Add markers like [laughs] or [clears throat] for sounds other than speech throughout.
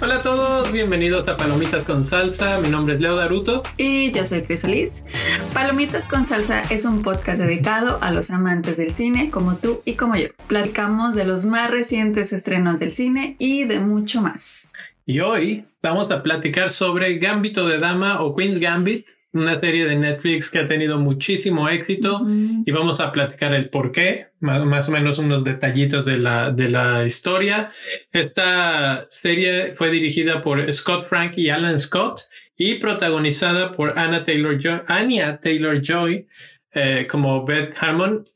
Hola a todos, bienvenidos a Palomitas con Salsa. Mi nombre es Leo Daruto. Y yo soy Crisolis. Palomitas con Salsa es un podcast dedicado a los amantes del cine como tú y como yo. Platicamos de los más recientes estrenos del cine y de mucho más. Y hoy vamos a platicar sobre Gambito de Dama o Queen's Gambit, una serie de Netflix que ha tenido muchísimo éxito y vamos a platicar el por qué, más, o menos unos detallitos de la, de la historia. Esta serie fue dirigida por Scott Frank y Alan Scott y protagonizada por Anna Taylor Joy, Anya Taylor Joy eh, como Beth Harmon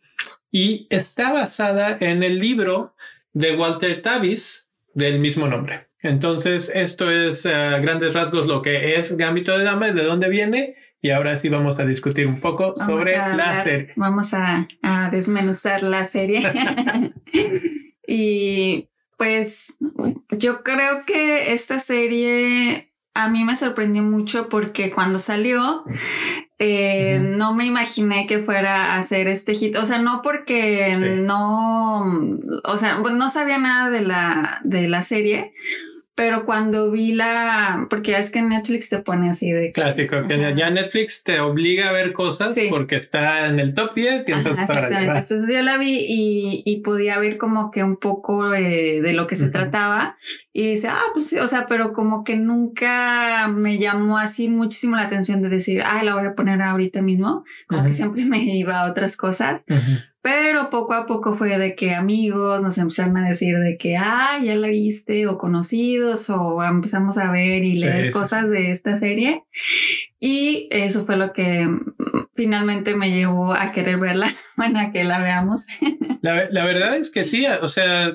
y está basada en el libro de Walter Tavis del mismo nombre. Entonces, esto es a grandes rasgos lo que es Gambito de Dama, de dónde viene y ahora sí vamos a discutir un poco sobre la serie. Vamos a, desmenuzar la serie. [laughs] y pues yo creo que esta serie a mí me sorprendió mucho porque cuando salió eh, no me imaginé que fuera a hacer este hit. O sea, no porque no, o sea, no sabía nada de la, de la serie, pero cuando vi la, porque es que Netflix te pone así de clásico, que ya Netflix te obliga a ver cosas porque está en el top 10 y entonces Entonces yo la vi y, y, podía ver como que un poco de lo que se trataba y dice, ah, pues sí, o sea, pero como que nunca me llamó así muchísimo la atención de decir, ah, la voy a poner ahorita mismo, como que siempre [laughs] me iba a otras cosas. Pero poco a poco fue de que amigos nos empezaron a decir de que, ah, ya la viste, o conocidos, o empezamos a ver y leer cosas de esta serie. Y eso fue lo que mm, finalmente me llevó a querer verla, [laughs] bueno, a que la veamos. La, la verdad es que sí, o sea,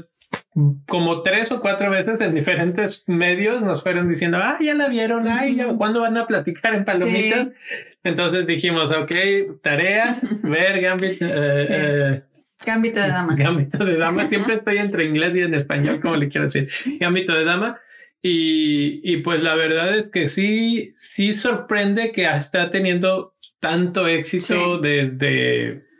como tres o cuatro veces en diferentes medios nos fueron diciendo, ah, ya la vieron, ay, ¿cuándo van a platicar en palomitas? Entonces dijimos, ok, tarea, [laughs] ver Gambit. Eh, eh, Gambito de dama. Gambito de dama. [laughs] Siempre estoy entre inglés y en español, como le quiero decir. Gambito de dama. Y, y pues la verdad es que sí, sí sorprende que está teniendo tanto éxito desde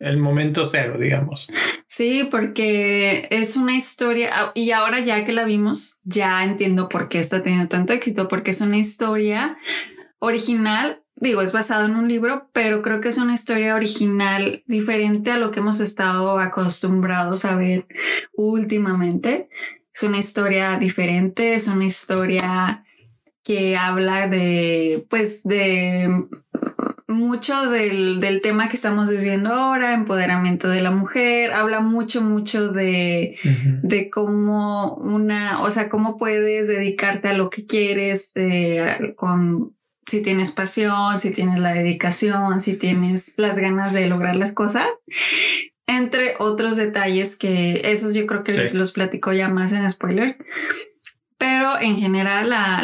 el momento cero, digamos. Sí, porque es una historia, ah, y ahora ya que la vimos, ya entiendo por qué está teniendo tanto éxito, porque es una historia original, digo, es basado en un libro, pero creo que es una historia original diferente a lo que hemos estado acostumbrados a ver últimamente. Es una historia diferente, es una historia que habla de, pues, de mucho del, del, tema que estamos viviendo ahora, empoderamiento de la mujer, habla mucho, mucho de, de cómo una, o sea, cómo puedes dedicarte a lo que quieres eh, con, si tienes pasión, si tienes la dedicación, si tienes las ganas de lograr las cosas. Entre otros detalles que esos yo creo que los platico ya más en spoiler, pero en general la,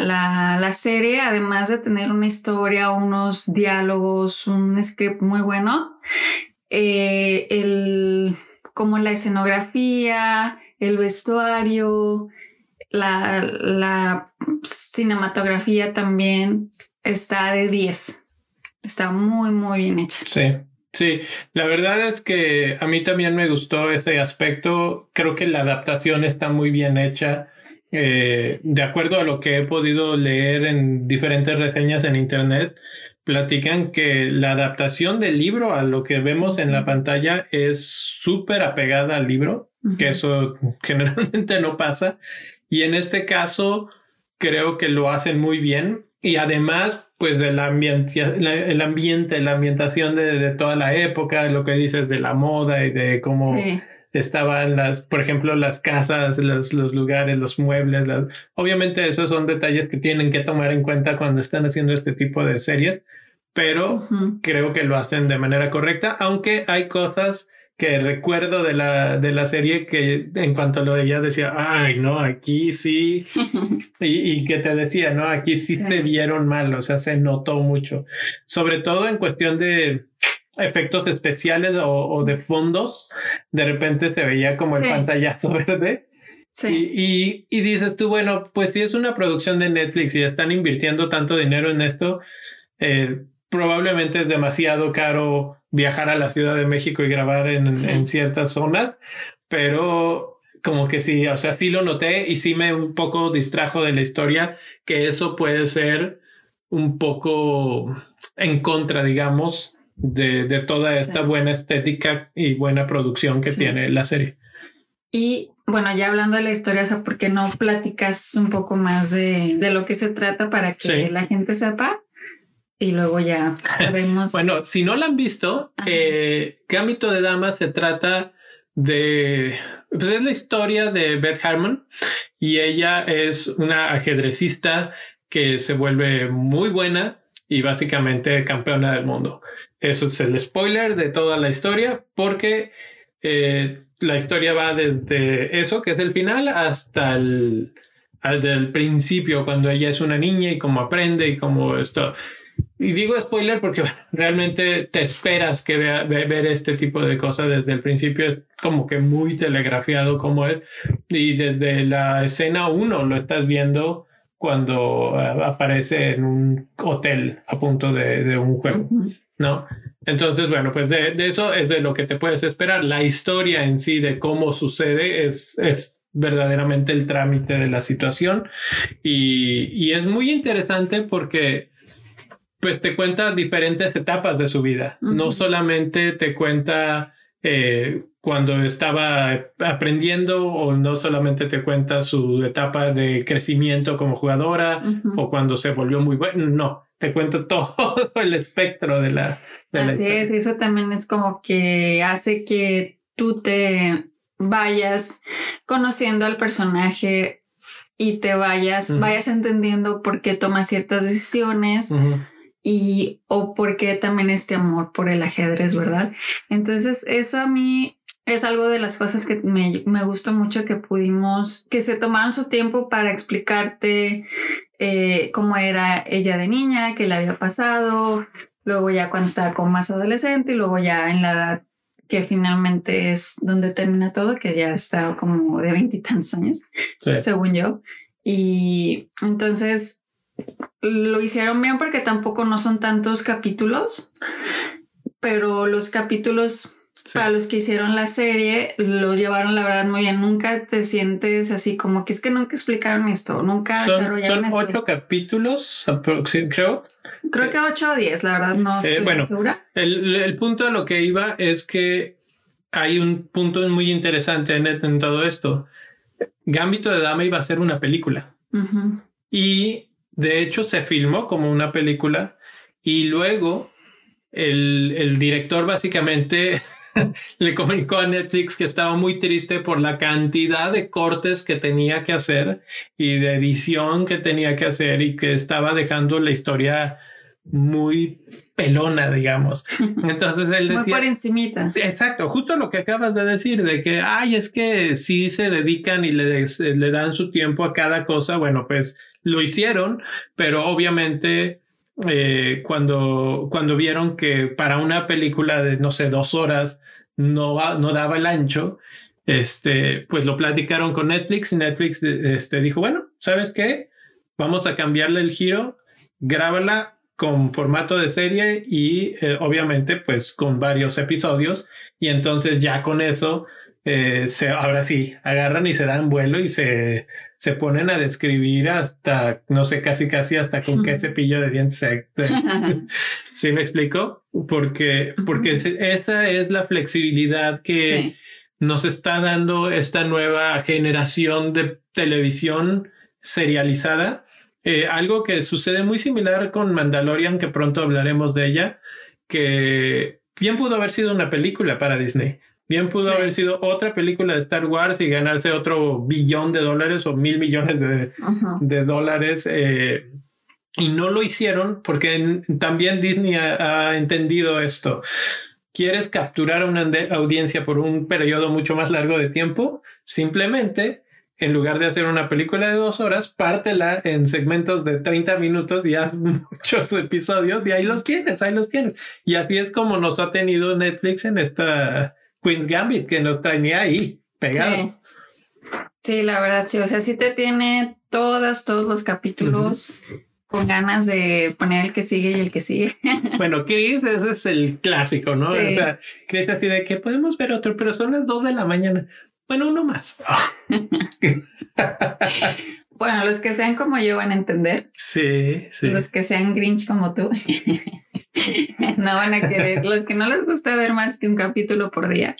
la, serie, además de tener una historia, unos diálogos, un script muy bueno, eh, el, como la escenografía, el vestuario, la, la cinematografía también está de 10. Está muy, muy bien hecha. Sí. Sí, la verdad es que a mí también me gustó ese aspecto. Creo que la adaptación está muy bien hecha eh, de acuerdo a lo que he podido leer en diferentes reseñas en internet, platican que la adaptación del libro a lo que vemos en la pantalla es súper apegada al libro, que eso [laughs] generalmente no pasa. Y en este caso, creo que lo hacen muy bien. Y además, pues del ambiente, el ambiente, la ambientación de, toda la época, lo que dices de la moda y de cómo estaban las, por ejemplo, las casas, los, los lugares, los muebles. Obviamente esos son detalles que tienen que tomar en cuenta cuando están haciendo este tipo de series, pero creo que lo hacen de manera correcta, aunque hay cosas que recuerdo de la, de la serie que en cuanto lo veía decía, ay, no, aquí sí, [laughs] y, y, que te decía, no, aquí sí se vieron mal, o sea, se notó mucho, sobre todo en cuestión de efectos especiales o, de fondos, de repente se veía como el pantallazo [laughs] verde. Sí. Y, y, dices tú, bueno, pues si es una producción de Netflix y están invirtiendo tanto dinero en esto, eh, probablemente es demasiado caro viajar a la Ciudad de México y grabar en, en ciertas zonas, pero como que sí, o sea, sí lo noté y sí me un poco distrajo de la historia, que eso puede ser un poco en contra, digamos, de, de toda esta buena estética y buena producción que tiene la serie. Y bueno, ya hablando de la historia, o sea, ¿por qué no platicas un poco más de, de lo que se trata para que la gente sepa? Y luego ya [laughs] vemos. bueno, si no la han visto, eh, Gambito de Damas se trata de. Pues es la historia de Beth Harmon y ella es una ajedrecista que se vuelve muy buena y básicamente campeona del mundo. Eso es el spoiler de toda la historia porque eh, la historia va desde eso, que es el final, hasta el, del principio, cuando ella es una niña y cómo aprende y cómo esto. Y digo spoiler porque [laughs] realmente te esperas que vea, ver este tipo de cosas desde el principio. Es como que muy telegrafiado como es. Y desde la escena uno lo estás viendo cuando eh, aparece en un hotel a punto de, de un juego, ¿no? Entonces, bueno, pues de, de, eso es de lo que te puedes esperar. La historia en sí de cómo sucede es, es verdaderamente el trámite de la situación y, y es muy interesante porque pues te cuenta diferentes etapas de su vida. No solamente te cuenta eh, cuando estaba aprendiendo o no solamente te cuenta su etapa de crecimiento como jugadora o cuando se volvió muy bueno, no, te cuenta [laughs] todo el espectro de la... Así es, eso también es como que hace que tú te vayas conociendo al personaje y te vayas, vayas entendiendo por qué toma ciertas decisiones y o por qué también este amor por el ajedrez, ¿verdad? Entonces eso a mí es algo de las cosas que me, me gustó mucho que pudimos, que se tomaron su tiempo para explicarte eh, cómo era ella de niña, qué le había pasado, luego ya cuando estaba como más adolescente y luego ya en la edad que finalmente es donde termina todo, que ya está como de veintitantos años, según yo. Y entonces lo hicieron bien porque tampoco no son tantos capítulos, pero los capítulos para los que hicieron la serie lo llevaron la verdad muy bien. Nunca te sientes así como que es que nunca explicaron esto, nunca desarrollaron esto. Son ocho capítulos, creo. Creo que ocho o diez, la verdad no. Eh, bueno, segura. El, el, punto de lo que iba es que hay un punto muy interesante en, en todo esto. Gambito de Dama iba a ser una película. Y de hecho, se filmó como una película y luego el, el director básicamente [laughs] le comunicó a Netflix que estaba muy triste por la cantidad de cortes que tenía que hacer y de edición que tenía que hacer y que estaba dejando la historia muy pelona, digamos. [laughs] Entonces él decía... Muy por encimita. Exacto, justo lo que acabas de decir, de que, ay, es que si se dedican y le, le dan su tiempo a cada cosa, bueno, pues lo hicieron, pero obviamente eh, cuando, cuando vieron que para una película de, no sé, dos horas no, no daba el ancho, este, pues lo platicaron con Netflix y Netflix este, dijo, bueno, ¿sabes qué? Vamos a cambiarle el giro, grábala con formato de serie y eh, obviamente pues con varios episodios y entonces ya con eso eh, se, ahora sí, agarran y se dan vuelo y se, se ponen a describir hasta, no sé, casi casi hasta con qué [laughs] cepillo de dientes se... [laughs] [laughs] ¿Sí me explico? Porque, porque esa es la flexibilidad que nos está dando esta nueva generación de televisión serializada. Eh, algo que sucede muy similar con Mandalorian, que pronto hablaremos de ella, que bien pudo haber sido una película para Disney Bien pudo haber sido otra película de Star Wars y ganarse otro billón de dólares o mil millones de, de dólares. Eh, y no lo hicieron porque también Disney ha, ha, entendido esto. ¿Quieres capturar a una audiencia por un periodo mucho más largo de tiempo? Simplemente, en lugar de hacer una película de dos horas, pártela en segmentos de 30 minutos y haz [laughs] muchos episodios y ahí los tienes, ahí los tienes. Y así es como nos ha tenido Netflix en esta Queen's Gambit, que nos traía ahí pegado. Sí. la verdad, sí. O sea, sí te tiene todas, todos los capítulos con ganas de poner el que sigue y el que sigue. [laughs] Bueno, Chris, ese es el clásico, ¿no? O sea, Chris así de que podemos ver otro, pero son las dos de la mañana. Bueno, uno más. [laughs] bueno, los que sean como yo van a entender. Sí, sí. Los que sean Grinch como tú [laughs] [laughs] no van a querer. Los que no les gusta ver más que un capítulo por día.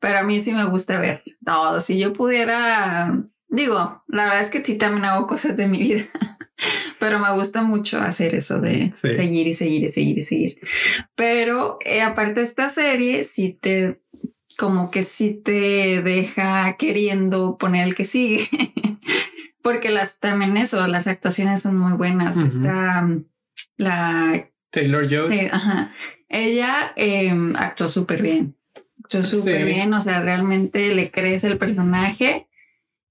Pero a mí sí me gusta ver todo. Si yo pudiera, digo, la verdad es que sí también hago cosas de mi vida. [laughs] Pero me gusta mucho hacer eso de seguir y seguir y seguir y seguir. Pero eh, aparte de esta serie, sí te como que sí te deja queriendo poner el que sigue. [laughs] Porque las también eso, las actuaciones son muy buenas. Está mm, la Taylor Joy. Sí, ajá. Ella em, actuó súper bien. Actuó súper bien. O sea, realmente le crees el personaje.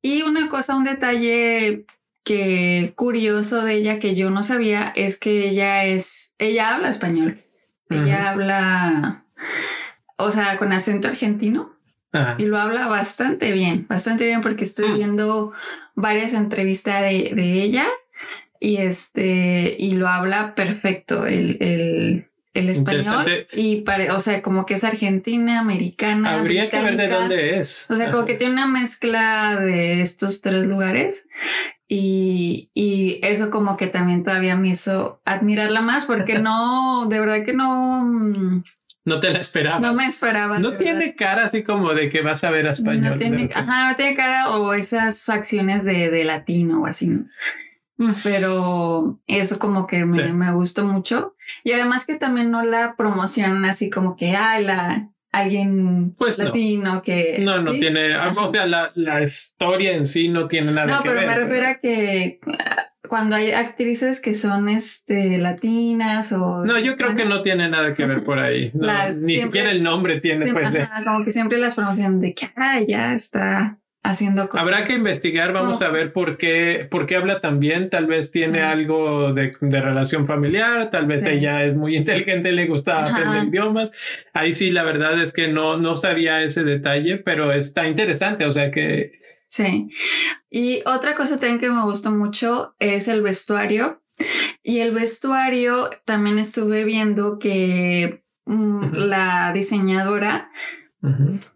Y una cosa, un detalle que curioso de ella que yo no sabía es que ella es, ella habla español. Ella habla o sea, con acento argentino. Y lo habla bastante bien, bastante bien porque estoy mm. viendo varias entrevistas de, ella y este, y lo habla perfecto el, el, el español y pare, o sea, como que es argentina, americana. Habría que ver de dónde es. O sea, como que tiene una mezcla de estos tres lugares y, y, eso como que también todavía me hizo admirarla más porque no, de verdad que no, mm, no te la esperabas. No me esperaba. No tiene cara así como de que vas a ver a español. No tiene, ajá, no tiene cara o esas acciones de, de latino o así. Pero eso como que me, me, gustó mucho. Y además que también no la promocionan así como que, ay, la, alguien pues latino que... No, no tiene, o sea, la, la, historia en sí no tiene nada que ver. No, pero me refiero a que cuando hay actrices que son este latinas o no yo creo que no tiene nada que ver por ahí ni siquiera el nombre tiene pues como que siempre las promocionan de que ah, ya está haciendo cosas. Habrá que investigar, vamos a ver por qué, por qué habla tan bien. Tal vez tiene algo de, de, relación familiar, tal vez ella es muy [laughs] inteligente, le gusta aprender idiomas. Ahí sí, la verdad es que no, no sabía ese detalle, pero está interesante. O sea que Sí. Y otra cosa también que me gustó mucho es el vestuario. Y el vestuario también estuve viendo que mm, la diseñadora,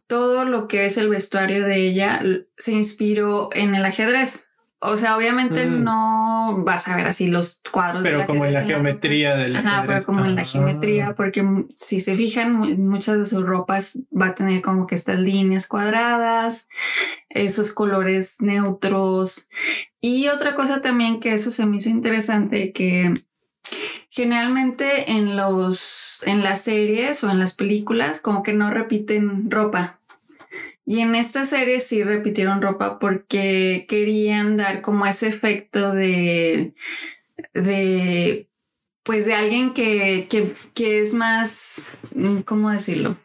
todo lo que es el vestuario de ella se inspiró en el ajedrez. O sea, obviamente mm. no vas a ver así los cuadros. Pero como en la geometría del Ajá, pero como en la geometría, porque si se fijan, muchas de sus ropas va a tener como que estas líneas cuadradas, esos colores neutros. Y otra cosa también que eso se me hizo interesante, que generalmente en los, en las series o en las películas, como que no repiten ropa. Y en esta serie sí repitieron ropa porque querían dar como ese efecto de, de pues de alguien que, que, que es más, ¿cómo decirlo?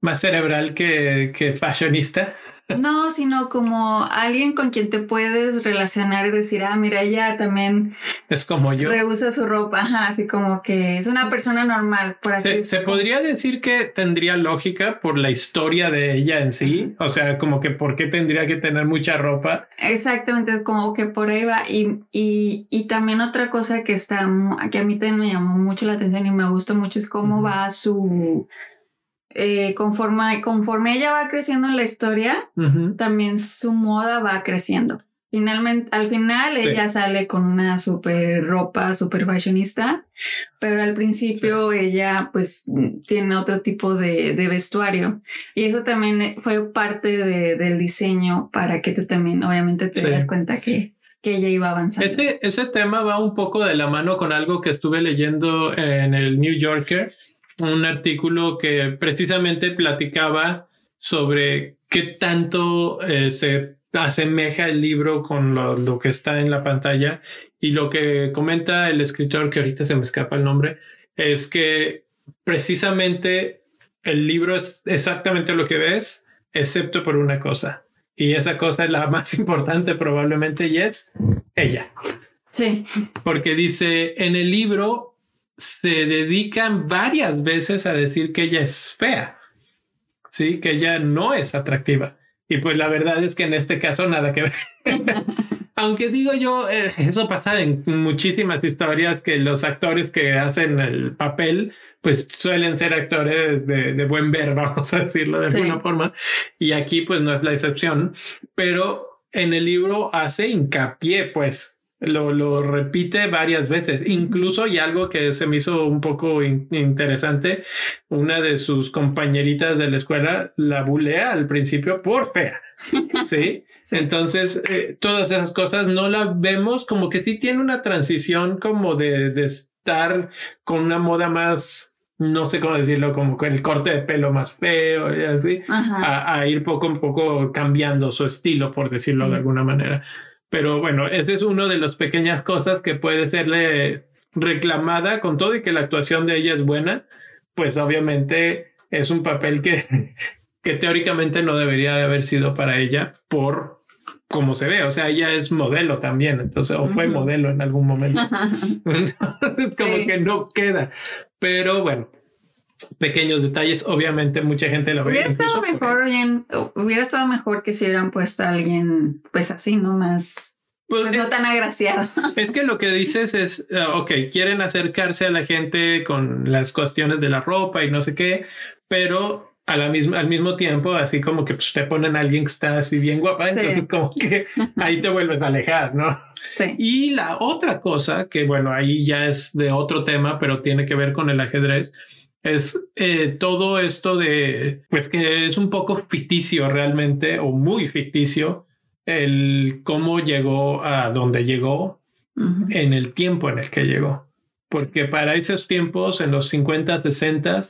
Más cerebral que, que fashionista. No, sino como alguien con quien te puedes relacionar y decir, ah, mira, ella también es como yo. Reusa su ropa, así como que es una persona normal, por así Se, podría decir que tendría lógica por la historia de ella en sí, o sea, como que por qué tendría que tener mucha ropa. Exactamente, como que por ahí va. Y, y, y también otra cosa que está, que a mí también me llamó mucho la atención y me gustó mucho es cómo va su eh, conforme, conforme ella va creciendo en la historia, también su moda va creciendo. Finalmente, al final ella sale con una super ropa, super fashionista, pero al principio ella pues tiene otro tipo de, vestuario. Y eso también fue parte del diseño para que tú también obviamente te das cuenta que, que ella iba avanzando. Ese, ese tema va un poco de la mano con algo que estuve leyendo en el New Yorker un artículo que precisamente platicaba sobre qué tanto eh, se asemeja el libro con lo, que está en la pantalla y lo que comenta el escritor, que ahorita se me escapa el nombre, es que precisamente el libro es exactamente lo que ves, excepto por una cosa. Y esa cosa es la [laughs] más importante probablemente y es ella. Sí. Porque dice, en el libro se dedican varias veces a decir que ella es fea, sí, que ella no es atractiva. Y pues la verdad es que en este caso nada que ver. [laughs] Aunque digo yo, eh, eso pasa en muchísimas historias que los actores que hacen el papel, pues suelen ser actores de, buen ver, [laughs] vamos a decirlo de alguna forma. Y aquí pues no es la excepción, pero en el libro hace hincapié, pues, lo, lo, repite varias veces. Incluso, y algo que se me hizo un poco interesante, una de sus compañeritas de la escuela la bulea al principio por fea. [laughs] ¿Sí? Entonces, eh, todas esas cosas no las vemos como que sí tiene una transición como de, de estar con una moda más no sé cómo decirlo, como con el corte de pelo más feo y así, a, ir poco a poco cambiando su estilo, por decirlo de alguna manera. Pero bueno, ese es uno de las pequeñas cosas que puede serle reclamada con todo y que la actuación de ella es buena, pues obviamente es un papel que, [laughs] que teóricamente no debería de haber sido para ella por cómo se ve. O sea, ella es modelo también, entonces, o fue modelo en algún momento. [laughs] [laughs] entonces, como que no queda. Pero bueno, pequeños detalles. Obviamente mucha gente lo hubiera estado mejor, hubiera estado mejor que si hubieran puesto a alguien pues así, ¿no? Más pues, pues no tan agraciado. [laughs] Es que lo que dices es, ah, ok, quieren acercarse a la gente con las cuestiones de la ropa y no sé qué, pero a la misma, al mismo tiempo, así como que pues, te ponen a alguien que está así bien guapa, entonces como que ahí te vuelves a alejar, ¿no? Sí. Y la otra cosa, que bueno, ahí ya es de otro tema, pero tiene que ver con el ajedrez, es eh, todo esto de, pues que es un poco ficticio realmente o muy ficticio el cómo llegó a donde llegó en el tiempo en el que llegó. Porque para esos tiempos, en los 50, 60,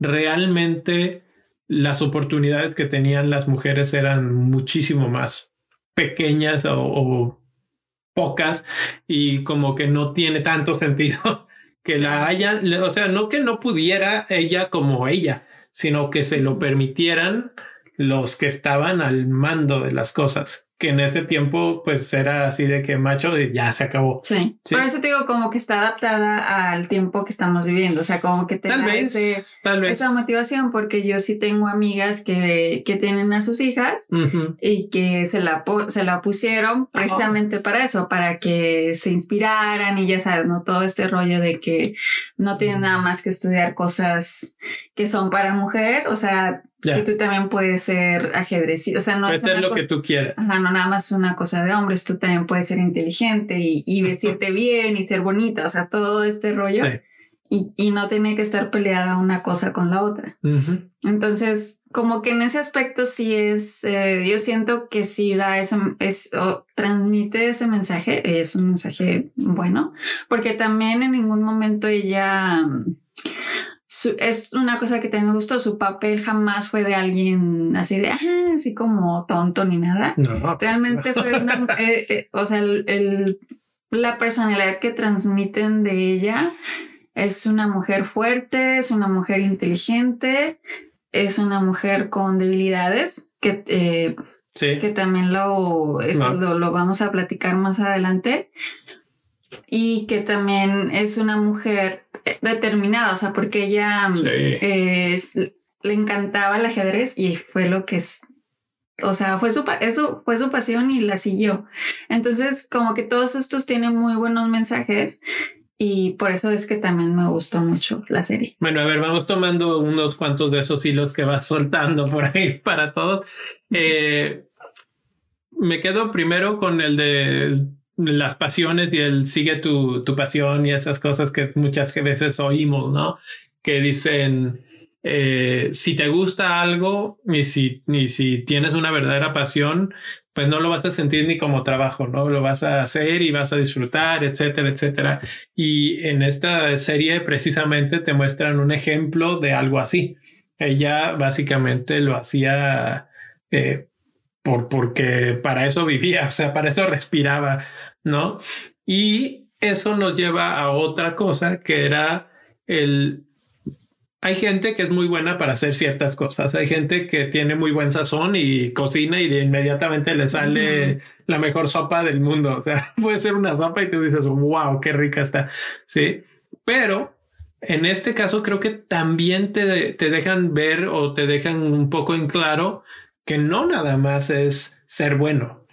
realmente las oportunidades que tenían las mujeres eran muchísimo más pequeñas o pocas y como que no tiene tanto [laughs] sentido que la haya, o sea, no que no pudiera ella como ella, sino que se lo permitieran los que estaban al mando de las cosas que en ese tiempo pues era así de que macho ya se acabó. Sí. Por eso te digo como que está adaptada al tiempo que estamos viviendo, o sea, como que te da esa motivación porque yo sí tengo amigas que, que tienen a sus hijas y que se la, se la pusieron precisamente para eso, para que se inspiraran y ya sabes, ¿no? Todo este rollo de que no tienen nada más que estudiar cosas que son para mujer, o sea, que tú también puedes ser ajedrecista, o sea, no es lo que tú quieras. Ajá, no nada más una cosa de hombres, tú también puedes ser inteligente y, y vestirte bien y ser bonita, o sea, todo este rollo. Y, y, no tiene que estar peleada una cosa con la otra. Entonces, como que en ese aspecto sí es, eh, yo siento que sí da eso, es, o transmite ese mensaje, es un mensaje bueno, porque también en ningún momento ella es una cosa que también me gustó. Su papel jamás fue de alguien así de, así como tonto ni nada. Realmente fue una, [laughs] eh, eh, o sea, el, la personalidad que transmiten de ella es una mujer fuerte, es una mujer inteligente, es una mujer con debilidades que, eh, que también lo, eso lo, lo vamos a platicar más adelante. Y que también es una mujer determinada, o sea, porque ella eh, le encantaba el ajedrez y fue lo que es, o sea, fue su, eso fue su pasión y la siguió. Entonces, como que todos estos tienen muy buenos mensajes y por eso es que también me gustó mucho la serie. Bueno, a ver, vamos tomando unos cuantos de esos hilos que vas [laughs] soltando por ahí para todos. Eh, me quedo primero con el de las pasiones y el sigue tu, tu pasión y esas cosas que muchas veces oímos, ¿no? Que dicen, eh, si te gusta algo y si, ni si tienes una verdadera pasión, pues no lo vas a sentir ni como trabajo, ¿no? Lo vas a hacer y vas a disfrutar, etcétera, etcétera. Y en esta serie precisamente te muestran un ejemplo de algo así. Ella básicamente lo hacía eh, por, porque para eso vivía, o sea, para eso respiraba ¿no? Y eso nos lleva a otra cosa que era el... Hay gente que es muy buena para hacer ciertas cosas. Hay gente que tiene muy buen sazón y cocina y de inmediatamente le sale la mejor sopa del mundo. O sea, [laughs] puede ser una sopa y tú dices, wow, qué rica está. Sí. Pero en este caso creo que también te, te dejan ver o te dejan un poco en claro que no nada más es ser bueno,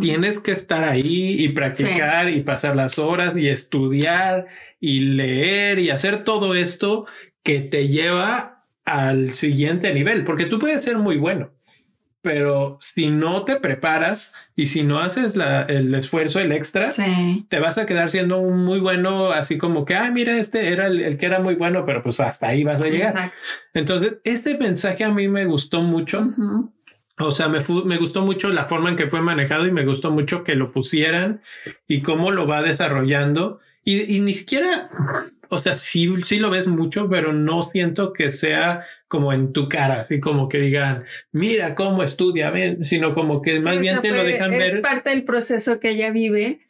tienes que estar ahí y practicar y pasar las horas y estudiar y leer y hacer todo esto que te lleva al siguiente nivel, porque tú puedes ser muy bueno, pero si no te preparas y si no haces el esfuerzo, el extra, te vas a quedar siendo un muy bueno, así como que, ah, mira, este era el, que era muy bueno, pero pues hasta ahí vas a llegar. Entonces, este mensaje a mí me gustó mucho. O sea, me, me, gustó mucho la forma en que fue manejado y me gustó mucho que lo pusieran y cómo lo va desarrollando. Y, y ni siquiera, o sea, sí, sí lo ves mucho, pero no siento que sea como en tu cara, así como que digan, mira cómo estudia, ven, sino como que más bien te lo dejan ver. Es parte del proceso que ella vive,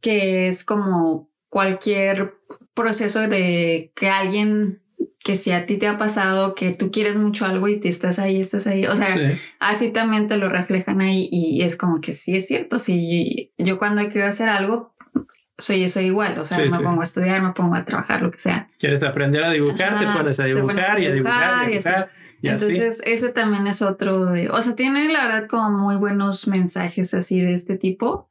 que es como cualquier proceso de que alguien que si a ti te ha pasado que tú quieres mucho algo y te estás ahí, estás ahí, o sea, así también te lo reflejan ahí y es como que sí es cierto, si yo cuando quiero hacer algo, soy eso igual, o sea, me pongo a estudiar, me pongo a trabajar, lo que sea. Quieres aprender a dibujar, te pones a dibujar, y a dibujar, y a Entonces, ese también es otro de, o sea, tiene la verdad como muy buenos mensajes así de este tipo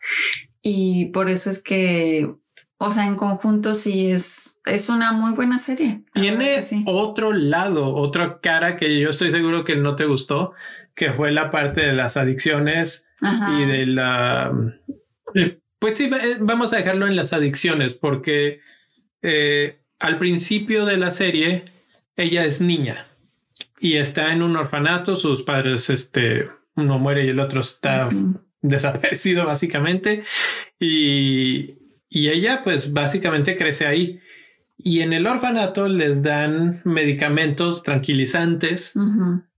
y por eso es que o sea, en conjunto sí es, es una muy buena serie. Tiene otro lado, otra cara que yo estoy seguro que no te gustó, que fue la parte de las adicciones y de la... Eh, pues sí, eh, vamos a dejarlo en las adicciones, porque eh, al principio de la serie ella es niña y está en un orfanato, sus padres, este, uno muere y el otro está desaparecido básicamente y y ella pues básicamente crece ahí. Y en el orfanato les dan medicamentos tranquilizantes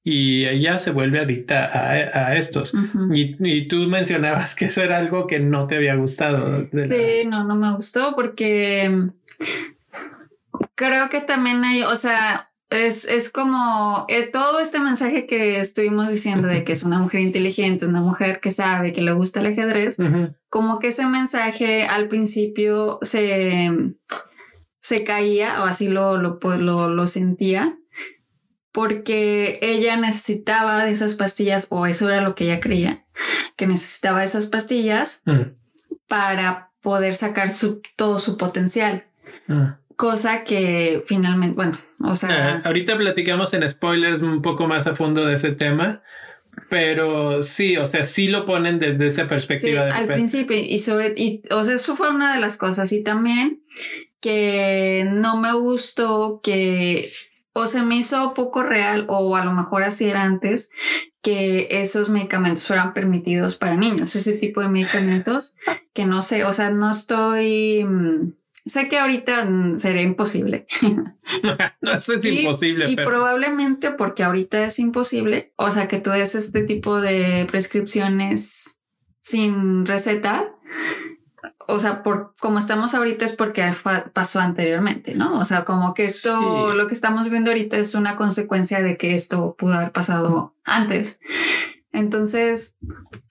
y ella se vuelve adicta a, estos. y, tú mencionabas que eso era algo que no te había gustado. Sí, no, no me gustó porque creo que también hay, o sea, es, es como eh, todo este mensaje que estuvimos diciendo de que es una mujer inteligente, una mujer que sabe, que le gusta el ajedrez, como que ese mensaje al principio se, se caía o así lo, lo, lo, lo sentía porque ella necesitaba de esas pastillas o eso era lo que ella creía, que necesitaba esas pastillas para poder sacar su, todo su potencial. Cosa que finalmente, bueno, o sea... Eh, ahorita platicamos en spoilers un poco más a fondo de ese tema, pero sí, o sea, sí lo ponen desde esa perspectiva. Sí, al principio y sobre, y, o sea, eso fue una de las cosas y también que no me gustó que o se me hizo poco real o a lo mejor así era antes que esos medicamentos fueran permitidos para niños, ese tipo de medicamentos que no sé, o sea, no estoy mm, Sé que ahorita mm, sería imposible. [laughs] no, eso es imposible. Y probablemente porque ahorita es imposible. O sea, que tú des este tipo de prescripciones sin receta. O sea, por como estamos ahorita es porque pasó anteriormente, ¿no? O sea, como que esto, lo que estamos viendo ahorita es una consecuencia de que esto pudo haber pasado antes. Entonces,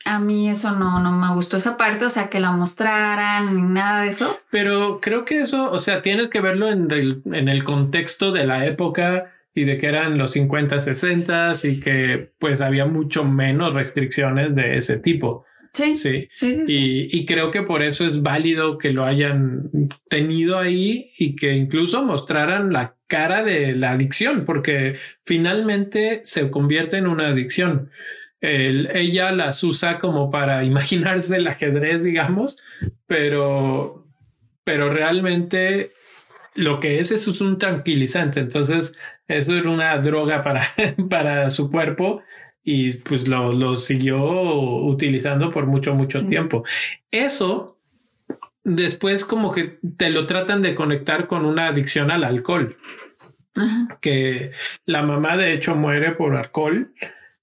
a mí eso no, no me gustó esa parte, o sea, que la mostraran ni nada de eso. Pero creo que eso, o sea, tienes que verlo en el, en el contexto de la época y de que eran los 50, 60 y que pues había mucho menos restricciones de ese tipo. Sí. Sí. sí, Y, y, creo que por eso es válido que lo hayan tenido ahí y que incluso mostraran la cara de la adicción, porque finalmente se convierte en una adicción ella las usa como para [laughs] imaginarse el ajedrez, digamos, pero, pero realmente lo que es, es un tranquilizante. Entonces, eso era una droga para, [laughs] para su cuerpo y pues lo, lo siguió utilizando por mucho, mucho tiempo. Eso después como que te lo tratan de conectar con una adicción al alcohol. Que la mamá de hecho muere por alcohol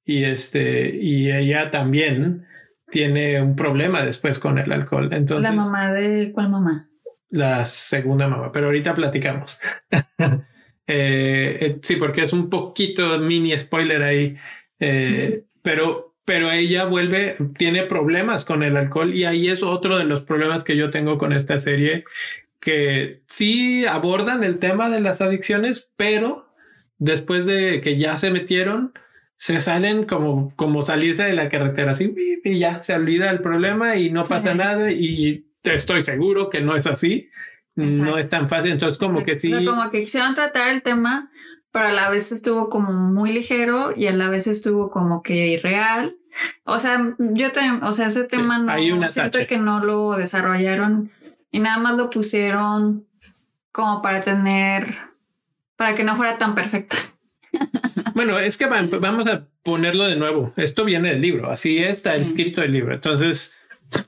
y este y ella también tiene un problema después con el alcohol. Entonces, la mamá de cuál mamá? La segunda mamá, pero ahorita platicamos. [laughs] Eh, eh, sí, porque es un poquito mini spoiler ahí, eh, pero pero ella vuelve, tiene problemas con el alcohol y ahí es otro de los problemas que yo tengo con esta serie, que sí abordan el tema de las adicciones, pero después de que ya se metieron, se salen como, como salirse de la carretera así y ya se olvida el problema y no pasa nada y estoy seguro que no es así. No es tan fácil. Entonces, como que sí. como que quisieron tratar el tema, pero a la vez estuvo como muy ligero y a la vez estuvo como que irreal. O sea, yo también, o sea, ese tema no hay una siento que no lo desarrollaron y nada más lo pusieron como para tener, para que no fuera tan perfecto. Bueno, es que vamos a ponerlo de nuevo. Esto viene del libro, así está escrito el libro. Entonces,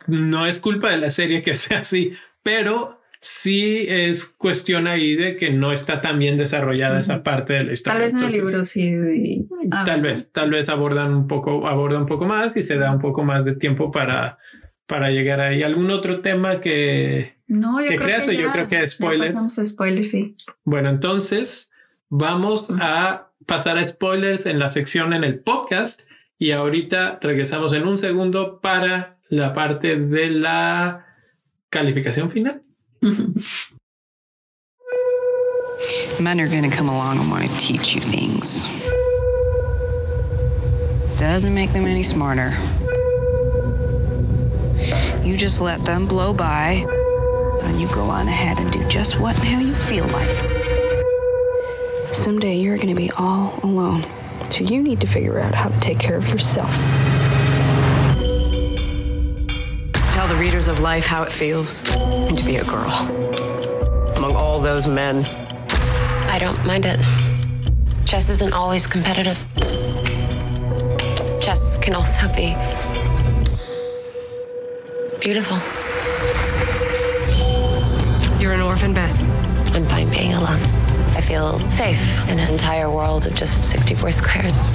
no es culpa de la serie que [laughs] sea así, pero sí es cuestión ahí de que no está tan bien desarrollada esa parte de la historia. Tal vez en el libro sí. tal vez, tal vez abordan un poco, abordan un poco más y se da un poco más de tiempo para, para llegar ahí. ¿Algún otro tema que, no, yo creo que yo creo que spoiler. spoiler, sí. Bueno, entonces vamos a pasar a spoilers en la sección en el podcast y ahorita regresamos en un segundo para la parte de la calificación final. [laughs] Men are going to come along and want to teach you things. Doesn't make them any smarter. You just let them blow by, and you go on ahead and do just what and how you feel like. Someday you're going to be all alone, so you need to figure out how to take care of yourself. Tell the readers of life how it feels to be a girl among all those men. I don't mind it. Chess isn't always competitive. Chess can also be beautiful. You're an orphan, Beth. I'm fine being alone. Feel safe in an entire world of just 64 squares.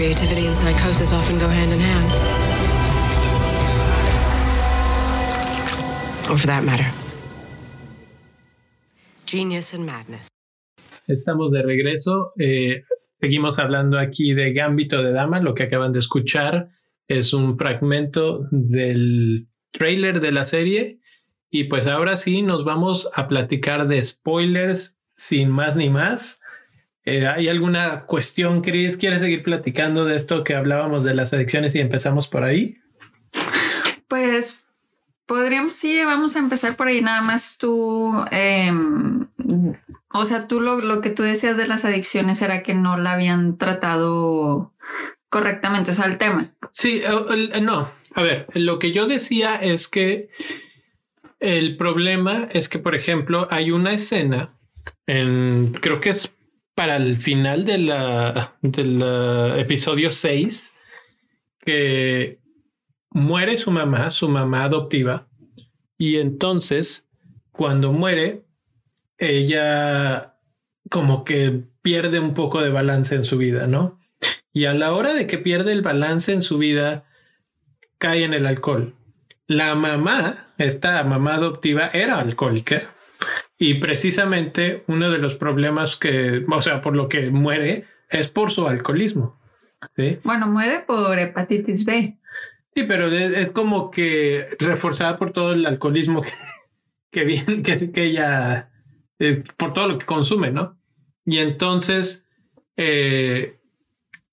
creativity and psychosis often go hand in hand. Or for that matter, genius and madness. Estamos de regreso. Eh, seguimos hablando aquí de Gambito de Dama. Lo que acaban de escuchar es un fragmento del trailer de la serie. Y pues ahora sí nos vamos a platicar de spoilers sin más ni más. Eh, ¿Hay alguna cuestión, Chris? ¿Quieres seguir platicando de esto que hablábamos de las adicciones y empezamos por ahí? Pues podríamos, sí, vamos a empezar por ahí. Nada más tú, em, o sea, tú lo, lo, que tú decías de las adicciones era que no la habían tratado correctamente, o sea, el tema. Sí, no. A ver, lo que yo decía es que el problema es que, por ejemplo, hay una escena en, creo que es para el final de la, del episodio 6 que muere su mamá, su mamá adoptiva, y entonces cuando muere, ella como que pierde un poco de balance en su vida, ¿no? Y a la hora de que pierde el balance en su vida, cae en el alcohol. La mamá, esta mamá adoptiva, era alcohólica y precisamente uno de los problemas que, o sea, por lo que muere es por su alcoholismo. ¿sí? Bueno, muere por hepatitis B. Sí, pero es, como que reforzada por todo el alcoholismo [laughs] que, que bien, que, que ella, eh, por todo lo que consume, ¿no? Y entonces, eh,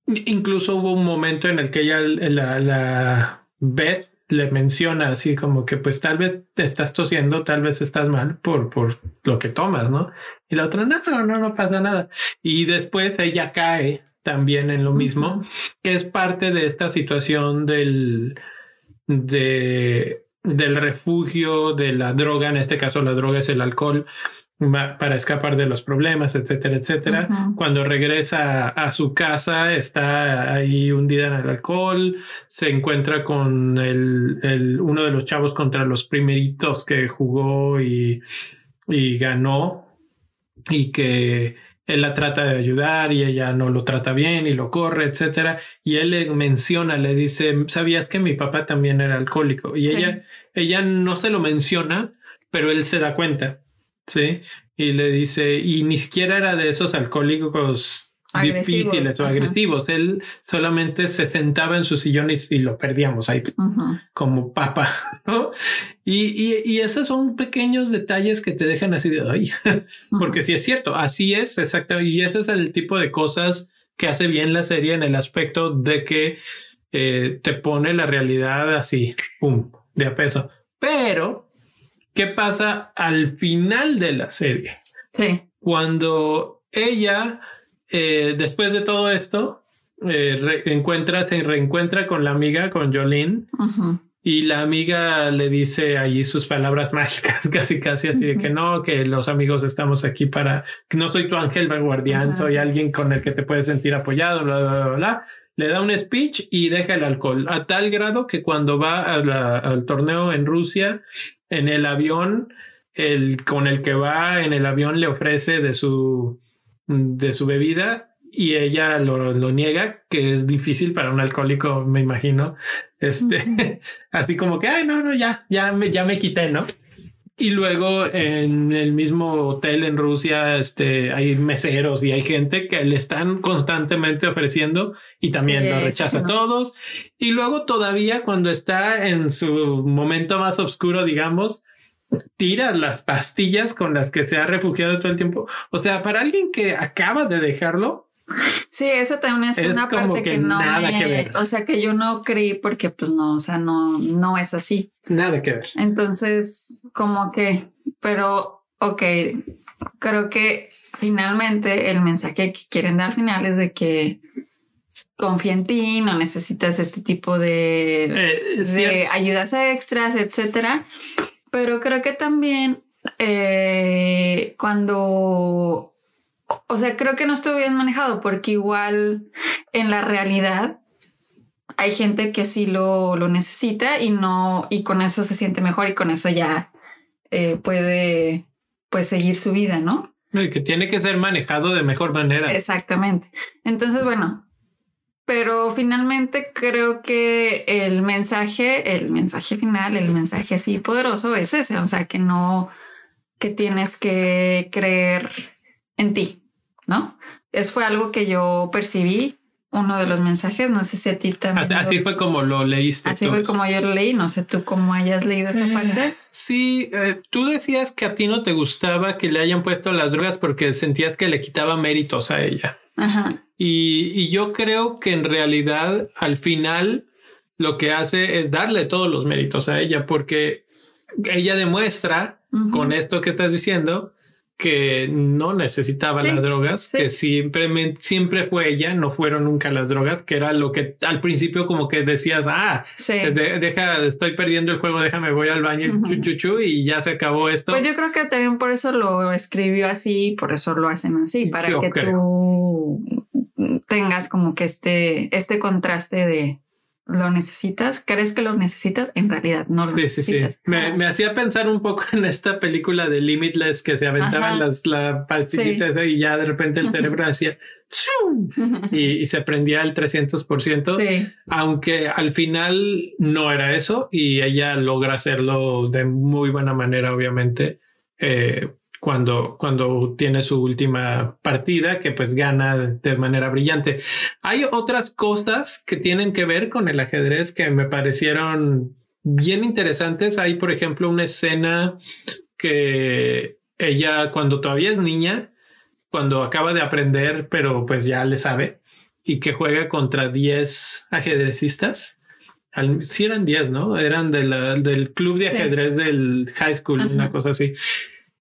incluso hubo un momento en el que ella, la, la Beth, le menciona así como que pues tal vez te estás tosiendo, tal vez estás mal por, por lo que tomas, ¿no? Y la otra, no, no, no pasa nada. Y después ella cae también en lo mismo, que es parte de esta situación del, de, del refugio, de la droga, en este caso la droga es el alcohol, para escapar de los problemas, etcétera, etcétera. Cuando regresa a su casa, está ahí hundida en el alcohol, se encuentra con el, el uno de los chavos contra los primeritos que jugó y, y ganó y que él la trata de ayudar y ella no lo trata bien y lo corre, etcétera. Y él le menciona, le dice, ¿sabías que mi papá también era alcohólico? Y ella, ella no se lo menciona, pero él se da cuenta. Sí. Y le dice, y ni siquiera era de esos alcohólicos difíciles o agresivos. Él solamente se sentaba en su sillón y, lo perdíamos ahí como papa, [laughs] ¿no? Y, y, esos son pequeños detalles que te dejan así de, ay, [laughs] porque si es cierto, así es, exacto. Y ese es el tipo de cosas que hace bien la serie en el aspecto de que eh, te pone la realidad así, pum, de a peso. Pero, ¿qué pasa al final de la serie? Sí. Cuando ella eh, después de todo esto, eh, encuentra, se reencuentra con la amiga, con Jolene, y la amiga le dice allí sus palabras [laughs] mágicas, casi, casi así de que no, que los amigos estamos aquí para, que no soy tu ángel guardián, soy alguien con el que te puedes sentir apoyado, bla, bla, bla, bla. Le da un speech y deja el alcohol a tal grado que cuando va al torneo en Rusia, en el avión, el con el que va en el avión le ofrece de su de su bebida y ella lo, lo, niega, que es difícil para un alcohólico, me imagino. Este, [laughs] así como que, ay, no, no, ya, ya me, ya me quité, ¿no? Y luego en el mismo hotel en Rusia, este, hay meseros y hay gente que le están constantemente ofreciendo y también lo rechaza a todos. Y luego todavía cuando está en su momento más oscuro, digamos, tira las pastillas con las que se ha refugiado todo el tiempo. O sea, para alguien que acaba de dejarlo. Sí, eso también es, una parte que, no nada que ver. O sea, que yo no creí porque pues no, o sea, no, no es así. Nada que ver. Entonces, como que, pero, ok, creo que finalmente el mensaje que quieren dar al final es de que confía en ti, no necesitas este tipo de, eh, de ayudas extras, etcétera. Pero creo que también eh, cuando, o sea, creo que no estuvo bien manejado porque igual en la realidad hay gente que sí lo, lo necesita y no, y con eso se siente mejor y con eso ya eh, puede pues seguir su vida, ¿no? Y que tiene que ser manejado de mejor manera. Exactamente. Entonces, bueno, pero finalmente creo que el mensaje, el mensaje final, el mensaje así poderoso es ese, o sea, que no, que tienes que creer en ti, ¿no? Eso fue algo que yo percibí, uno de los mensajes, no sé si a ti también. Así, fue como lo leíste. Así fue como yo lo leí, no sé tú cómo hayas leído esa parte. Sí, eh, tú decías que a ti no te gustaba que le hayan puesto las drogas porque sentías que le quitaba méritos a ella. Ajá. Y, yo creo que en realidad al final lo que hace es darle todos los méritos a ella porque ella demuestra con esto que estás diciendo que no necesitaba las drogas, que siempre, siempre fue ella, no fueron nunca las drogas, que era lo que al principio como que decías, ah, deja, estoy perdiendo el juego, déjame, voy al baño, y ya se acabó esto. Pues yo creo que también por eso lo escribió así, por eso lo hacen así, para que tú tengas como que este, este contraste de lo necesitas, crees que lo necesitas, en realidad no lo necesitas. Sí, sí. Me, me, hacía pensar un poco en esta película de Limitless que se aventaban las la y ya de repente el cerebro [laughs] hacía y, y, se prendía al 300%, aunque al final no era eso y ella logra hacerlo de muy buena manera, obviamente. Eh, cuando, cuando tiene su última partida, que pues gana de manera brillante. Hay otras cosas que tienen que ver con el ajedrez que me parecieron bien interesantes. Hay, por ejemplo, una escena que ella, cuando todavía es niña, cuando acaba de aprender, pero pues ya le sabe, y que juega contra 10 ajedrecistas. Si eran 10, ¿no? Eran del club de ajedrez del high school, una cosa así.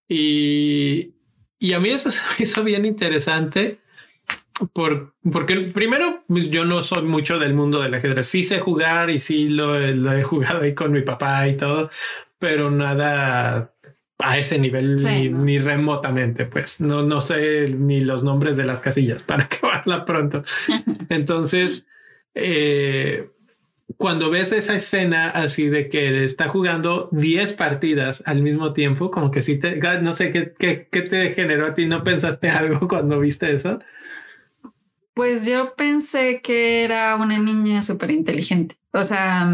Y, y a mí eso se me hizo bien interesante por, porque primero pues, yo no soy mucho del mundo del ajedrez. Sí sé jugar y sí lo, lo he jugado ahí con mi papá y todo, pero nada a ese nivel ni, remotamente, pues no, no sé ni los nombres de las casillas para [laughs] acabarla pronto. [laughs] Entonces, eh, cuando ves esa escena así de que está jugando 10 partidas al mismo tiempo, como que sí te, no sé qué, qué, qué te generó a ti, ¿no pensaste [laughs] algo cuando viste eso? Pues yo pensé que era una niña súper inteligente. O sea,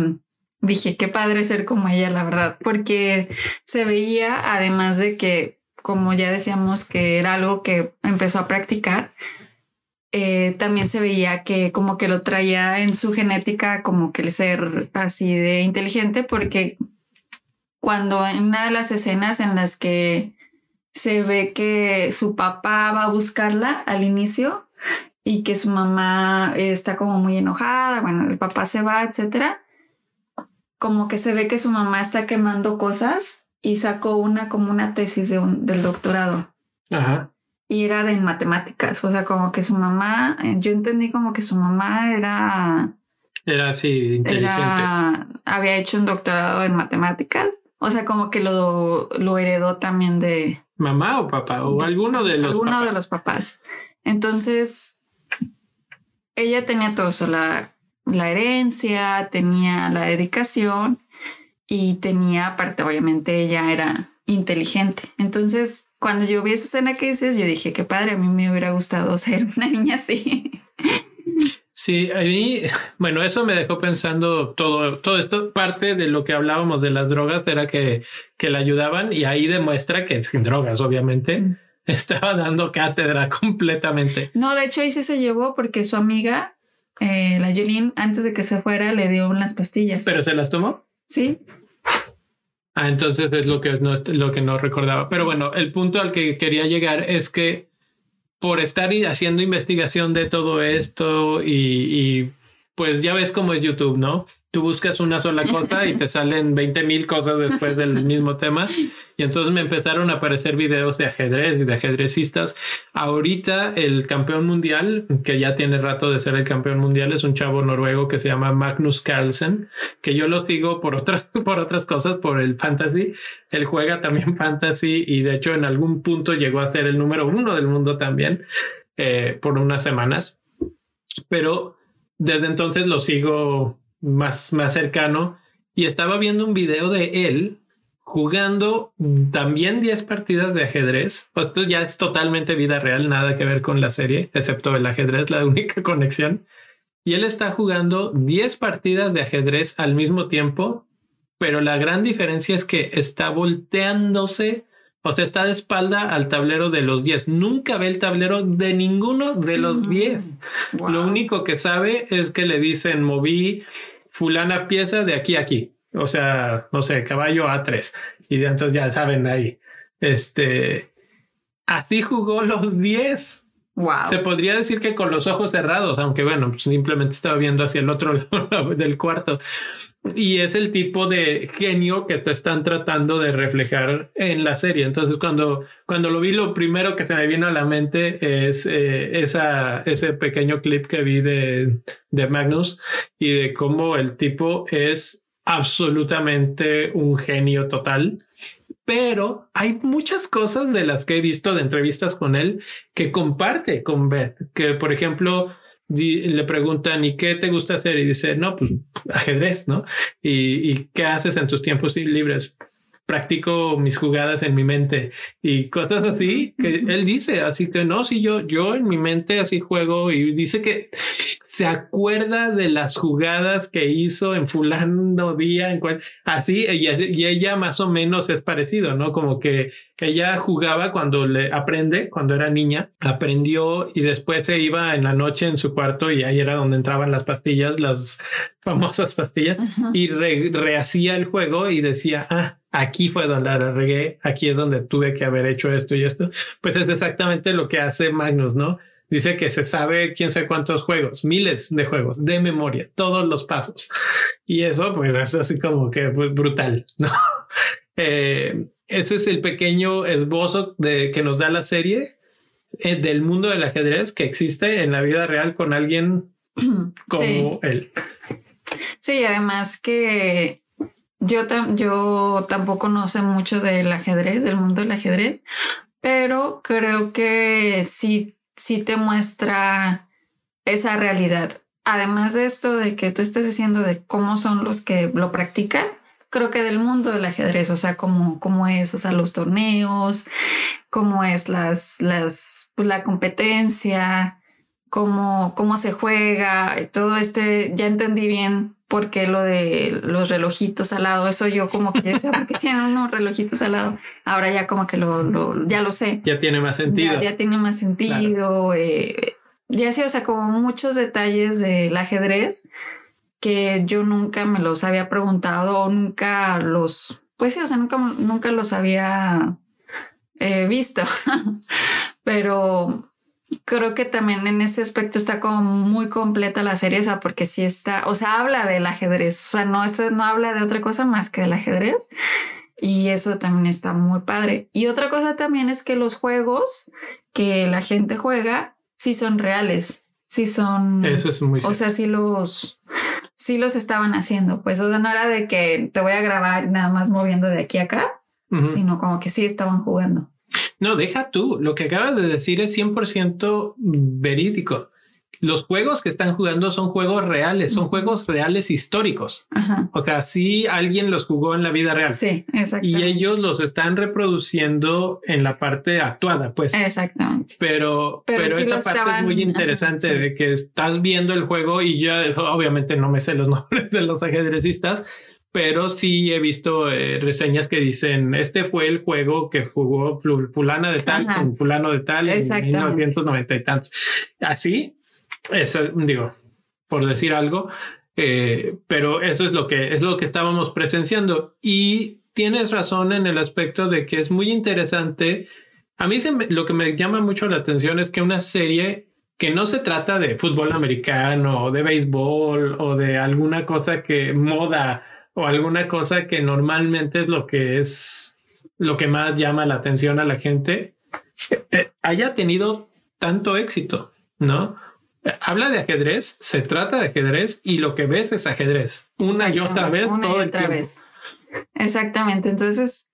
dije, qué padre ser como ella, la verdad, porque se veía, además de que, como ya decíamos, que era algo que empezó a practicar, eh, también se veía que como que lo traía en su genética como que el ser así de inteligente porque cuando en una de las escenas en las que se ve que su papá va a buscarla al inicio y que su mamá está como muy enojada, bueno, el papá se va, etcétera, como que se ve que su mamá está quemando cosas y sacó una como una tesis de del doctorado. Ajá y era de matemáticas. O sea, como que su mamá, eh, yo entendí como que su mamá era. Era así, inteligente. había hecho un doctorado en matemáticas. O sea, como que lo, lo heredó también de. ¿Mamá o papá? O alguno de los Alguno de los papás. Entonces, ella tenía todo eso, la, la herencia, tenía la dedicación y tenía, aparte, obviamente, ella era inteligente. Entonces, cuando yo vi esa escena que dices, yo dije, qué padre, a mí me hubiera gustado [laughs] ser una niña así. Sí, a mí, bueno, eso me dejó pensando todo, todo esto. Parte de lo que hablábamos de las drogas era que, que le ayudaban y ahí demuestra que sin drogas, obviamente. Mm. [laughs] Estaba dando cátedra completamente. No, de hecho ahí sí se llevó porque su amiga, eh, la Jolene, antes de que se fuera, le dio unas pastillas. ¿Pero se las tomó? Sí. Ah, entonces es lo que no, lo que no recordaba. Pero bueno, el punto al que quería llegar es que por estar haciendo investigación de todo esto y, y pues ya ves cómo es YouTube, ¿no? Tú buscas una sola cosa y te salen 20 mil cosas después del mismo tema. Y entonces me empezaron a aparecer videos de ajedrez y de ajedrecistas. Ahorita el campeón mundial, que ya tiene rato de ser el campeón mundial, es un chavo noruego que se llama Magnus Carlsen, que yo lo sigo por otras, [laughs] por otras cosas, por el fantasy. Él juega también fantasy y de hecho en algún punto llegó a ser el número uno del mundo también eh, por unas semanas. Pero desde entonces lo sigo más, más cercano y estaba viendo un video de él jugando también 10 partidas de ajedrez. Pues esto ya es totalmente vida real, nada que ver con la serie, excepto el ajedrez, la [laughs] única conexión. Y él está jugando 10 partidas de ajedrez al mismo tiempo, pero la gran diferencia es que está volteándose, o sea, está de espalda al tablero de los 10. Nunca ve el tablero de ninguno de los 10. Lo único que sabe es que le dicen moví fulana pieza de aquí a aquí. O sea, no sé, caballo A3. Y entonces ya saben ahí. Este, así jugó los 10. Wow. Se podría decir que con los ojos cerrados, aunque bueno, pues simplemente estaba viendo hacia el otro [laughs] lado del cuarto. Y es el tipo de genio que te están tratando de reflejar en la serie. Entonces, cuando, cuando lo vi, lo primero que se me vino a la mente es eh, esa, ese pequeño clip que vi de, de Magnus y de cómo el tipo es absolutamente un genio total. Pero hay muchas cosas de las que he visto de entrevistas con él que comparte con Beth, que por ejemplo, le preguntan, ¿y qué te gusta hacer? Y dice, no, pues ajedrez, ¿no? ¿Y, qué haces en tus tiempos libres? Practico mis jugadas en mi mente y cosas así que él dice. Así que no, si yo, yo en mi mente así juego y dice que se acuerda de las jugadas que hizo en fulano día, en cual así y, y ella más o menos es parecido, ¿no? Como que ella jugaba cuando le aprende, cuando era niña, aprendió y después se iba en la noche en su cuarto y ahí era donde entraban las pastillas, las [laughs] famosas pastillas, y rehacía el juego y decía, ah, aquí fue donde la regué, aquí es donde tuve que haber hecho esto y esto. Pues es exactamente lo que hace Magnus, ¿no? Dice que se sabe quién sabe cuántos juegos, miles de juegos de memoria, todos los pasos. Y eso, pues es así como que brutal, ¿no? [laughs] Eh, ese es el pequeño esbozo de, que nos da la serie eh, del mundo del ajedrez que existe en la vida real con alguien [clears throat] como él. Sí, además que yo, yo tampoco no sé mucho del ajedrez, del mundo del ajedrez, pero creo que sí, sí te muestra esa realidad. Además de esto de que tú estás diciendo de cómo son los que lo practican, creo que del mundo del ajedrez, o sea, cómo, cómo es, o sea, los torneos, cómo es las, las, pues la competencia, cómo, cómo se juega, todo este, ya entendí bien por qué lo de los relojitos al lado, eso yo como que decía, ¿por qué tienen unos relojitos al lado? Ahora ya como que lo, lo ya lo sé. Ya tiene más sentido. Ya, tiene más sentido. Eh, y así, o sea, como muchos detalles del ajedrez que yo nunca me los había preguntado o nunca los, pues sí, o sea, nunca, nunca los había eh, visto. [laughs] Pero creo que también en ese aspecto está como muy completa la serie, o sea, porque sí está, o sea, habla del ajedrez, o sea, no, no habla de otra cosa más que del ajedrez. Y eso también está muy padre. Y otra cosa también es que los juegos que la gente juega sí son reales, sí son... Eso es muy... O sea, sí los... Sí los estaban haciendo, pues, o sea, no era de que te voy a grabar nada más moviendo de aquí a acá, sino como que sí estaban jugando. No, deja tú. Lo que acabas de decir es 100% verídico. Los juegos que están jugando son juegos reales, son juegos reales históricos. O sea, sí alguien los jugó en la vida real. Sí, exactamente. Y ellos los están reproduciendo en la parte actuada, pues. Exactamente. Pero, pero, esta parte es muy interesante de que estás viendo el juego y yo obviamente no me sé los [laughs] nombres de los ajedrecistas, pero sí he visto eh, reseñas que dicen, este fue el juego que jugó fulana de tal con fulano de tal en 1990 y tantos. Así, es, digo, por decir algo, eh, pero eso es lo que es lo que estábamos presenciando y tienes razón en el aspecto de que es muy interesante. A mí lo que me llama mucho la atención es que una serie que no se trata de fútbol americano o de béisbol o de alguna cosa que moda o alguna cosa que normalmente es lo que es lo que más llama la atención a la gente, eh, haya tenido tanto éxito, ¿no? Habla de ajedrez, se trata de ajedrez y lo que ves es ajedrez una y otra vez todo el otra Vez. Exactamente. Entonces,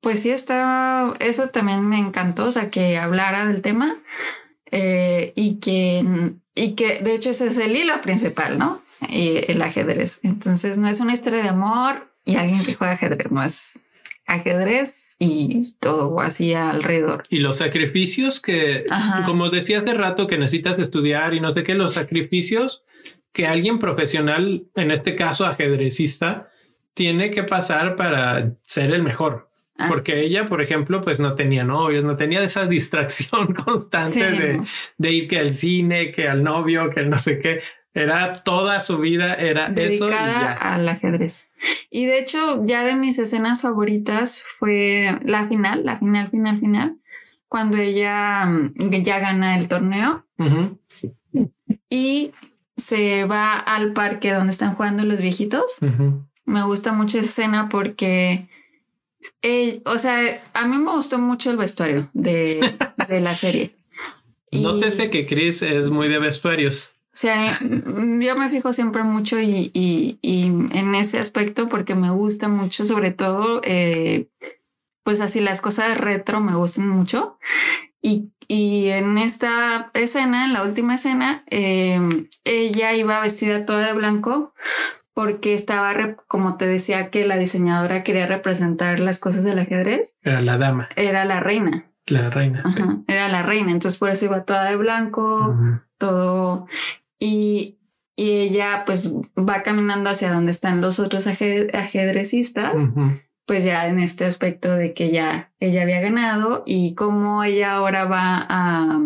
pues sí está, eso también me encantó, o sea, que hablara del tema eh, y que, y que de hecho ese es el hilo principal, ¿no? el ajedrez. Entonces no es una historia de amor y alguien que juega ajedrez, no es ajedrez y todo así alrededor. Y los sacrificios que, como decía hace rato, que necesitas estudiar y no sé qué, los sacrificios que alguien profesional, en este caso ajedrecista, tiene que pasar para ser el mejor. Porque ella, por ejemplo, pues no tenía novios, no tenía esa distracción [laughs] constante de, de, ir que al cine, que al novio, que al no sé qué. Era toda su vida, era Dedicada eso. al ajedrez. Y de hecho, ya de mis escenas favoritas fue la final, la final, final, final, cuando ella mm, ya gana el torneo y se va al parque donde están jugando los viejitos. Me gusta mucho esa escena porque, eh, o sea, a mí me gustó mucho el vestuario de, [laughs] de la serie. Nótese que Chris es muy de vestuarios. O sea, yo me fijo siempre mucho y, y, y, en ese aspecto porque me gusta mucho, sobre todo, eh, pues así las cosas retro me gustan mucho. Y, y en esta escena, en la última escena, em, ella iba vestida toda de blanco porque estaba, como te decía, que la diseñadora quería representar las cosas del ajedrez. Era la dama. Era la reina. La reina. sí. Era la reina. Entonces por eso iba toda de blanco, todo y, ella pues va caminando hacia donde están los otros ajedrecistas, pues ya en este aspecto de que ya ella había ganado y cómo ella ahora va a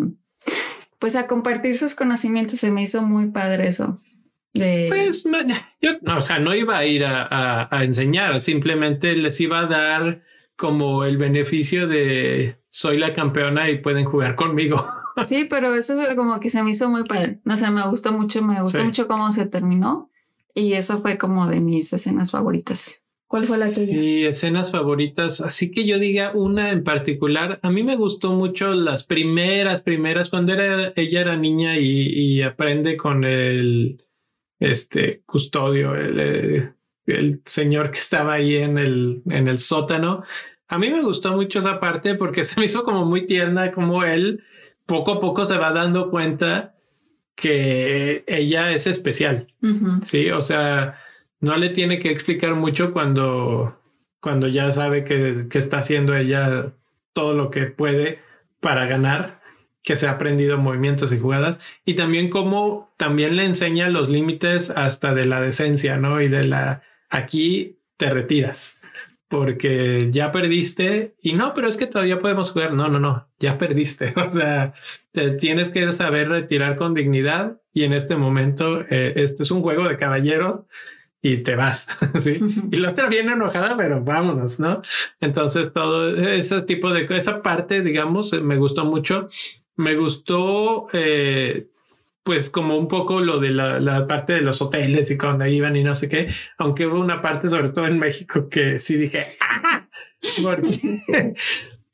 pues a compartir sus conocimientos, se me hizo muy padre eso. De... Pues yo, no, o sea, no iba a ir a, a enseñar, simplemente les iba a dar como el beneficio de soy la campeona y pueden jugar conmigo. [laughs] Sí, pero eso como que se me hizo muy padre. No sé, me gustó mucho, me gustó mucho cómo se terminó. Y eso fue como de mis escenas favoritas. ¿Cuál fue la tuya? Sí, escenas favoritas. Así que yo diga una en particular. A mí me gustó mucho las primeras, primeras, cuando era, ella era niña y, aprende con el este custodio, el, el, señor que estaba ahí en el, en el sótano. A mí me gustó mucho esa parte porque se me hizo como muy tierna como él poco a poco se va dando cuenta que ella es especial. Sí, o sea, no le tiene que explicar mucho cuando, cuando ya sabe que, que, está haciendo ella todo lo que puede para ganar, que se ha aprendido movimientos y jugadas, y también cómo también le enseña los límites hasta de la decencia, ¿no? Y de la aquí te retiras porque ya perdiste y no, pero es que todavía podemos jugar. No, no, no, ya perdiste. [laughs] O sea, te tienes que saber retirar con dignidad y en este momento eh, este es un juego de caballeros y te vas, [laughs] ¿sí? Y la otra viene enojada, pero vámonos, ¿no? Entonces todo ese tipo de esa parte, digamos, me gustó mucho. Me gustó eh, pues como un poco lo de la, la, parte de los hoteles y cuando iban y no sé qué, aunque hubo una parte, sobre todo en México, que sí dije, ¡ah! Porque, [laughs]